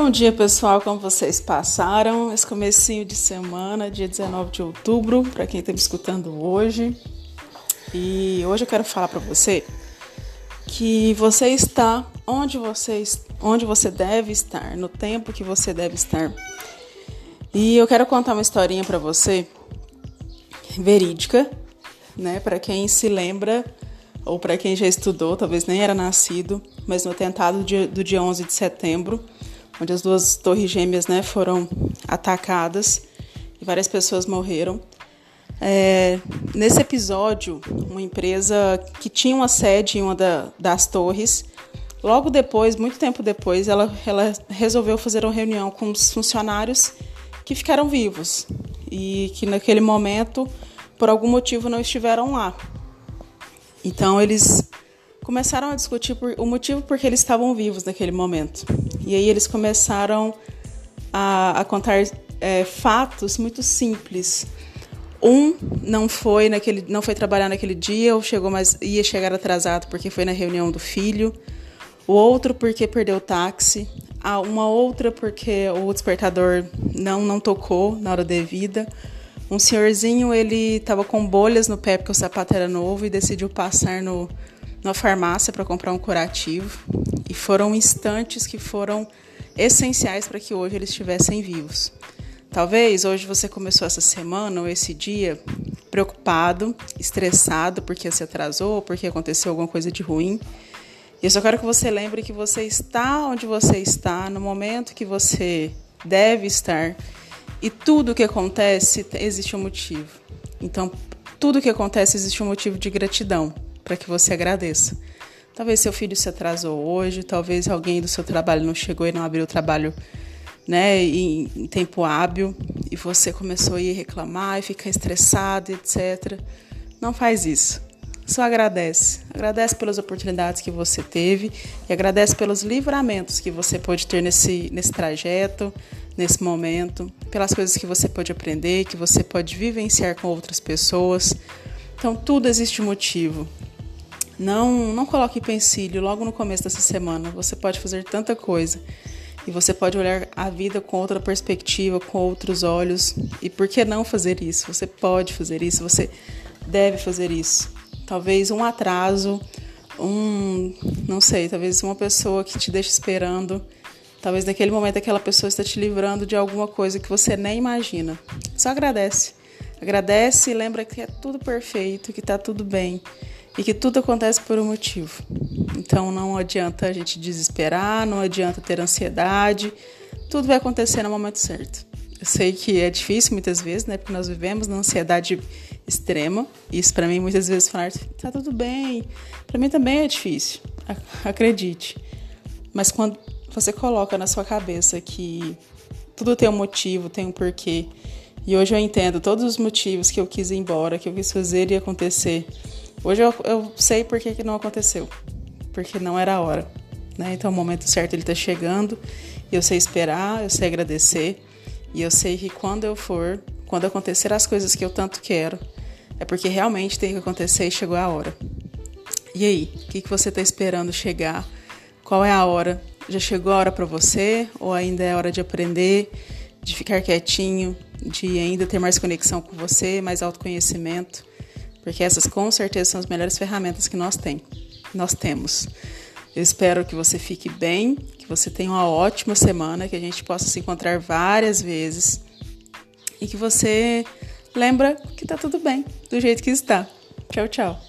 Bom dia, pessoal. Como vocês passaram esse comecinho de semana, dia 19 de outubro, para quem está me escutando hoje. E hoje eu quero falar para você que você está onde você, onde você deve estar, no tempo que você deve estar. E eu quero contar uma historinha para você, verídica, né? Para quem se lembra ou para quem já estudou, talvez nem era nascido, mas no atentado do dia 11 de setembro onde as duas torres gêmeas né, foram atacadas e várias pessoas morreram. É, nesse episódio, uma empresa que tinha uma sede em uma da, das torres, logo depois, muito tempo depois, ela, ela resolveu fazer uma reunião com os funcionários que ficaram vivos e que naquele momento, por algum motivo, não estiveram lá. Então, eles começaram a discutir por, o motivo por que eles estavam vivos naquele momento. E aí eles começaram a, a contar é, fatos muito simples. Um não foi naquele, não foi trabalhar naquele dia ou chegou mais ia chegar atrasado porque foi na reunião do filho. O outro porque perdeu o táxi. A uma outra porque o despertador não não tocou na hora devida. Um senhorzinho ele estava com bolhas no pé porque o sapato era novo e decidiu passar no na farmácia para comprar um curativo e foram instantes que foram essenciais para que hoje eles estivessem vivos. Talvez hoje você começou essa semana ou esse dia preocupado, estressado porque se atrasou, porque aconteceu alguma coisa de ruim. E eu só quero que você lembre que você está onde você está, no momento que você deve estar. E tudo que acontece existe um motivo. Então, tudo que acontece existe um motivo de gratidão para que você agradeça. Talvez seu filho se atrasou hoje, talvez alguém do seu trabalho não chegou e não abriu o trabalho né, em, em tempo hábil e você começou a ir reclamar e ficar estressado, etc. Não faz isso. Só agradece. Agradece pelas oportunidades que você teve e agradece pelos livramentos que você pode ter nesse, nesse trajeto, nesse momento, pelas coisas que você pode aprender, que você pode vivenciar com outras pessoas. Então, tudo existe motivo. Não, não coloque pensilho logo no começo dessa semana. Você pode fazer tanta coisa. E você pode olhar a vida com outra perspectiva, com outros olhos. E por que não fazer isso? Você pode fazer isso, você deve fazer isso. Talvez um atraso, um, não sei, talvez uma pessoa que te deixa esperando. Talvez naquele momento aquela pessoa está te livrando de alguma coisa que você nem imagina. Só agradece. Agradece e lembra que é tudo perfeito, que está tudo bem e que tudo acontece por um motivo. Então não adianta a gente desesperar, não adianta ter ansiedade, tudo vai acontecer no momento certo. Eu sei que é difícil muitas vezes, né? Porque nós vivemos na ansiedade extrema. Isso para mim muitas vezes falar tá tudo bem, para mim também é difícil. Acredite. Mas quando você coloca na sua cabeça que tudo tem um motivo, tem um porquê, e hoje eu entendo todos os motivos que eu quis ir embora, que eu quis fazer e acontecer Hoje eu, eu sei por que, que não aconteceu. Porque não era a hora. Né? Então o momento certo ele está chegando. Eu sei esperar, eu sei agradecer. E eu sei que quando eu for, quando acontecer as coisas que eu tanto quero, é porque realmente tem que acontecer e chegou a hora. E aí, o que, que você está esperando chegar? Qual é a hora? Já chegou a hora para você? Ou ainda é hora de aprender, de ficar quietinho, de ainda ter mais conexão com você, mais autoconhecimento? Porque essas com certeza são as melhores ferramentas que nós, tem, nós temos. Eu espero que você fique bem, que você tenha uma ótima semana, que a gente possa se encontrar várias vezes e que você lembra que tá tudo bem, do jeito que está. Tchau, tchau.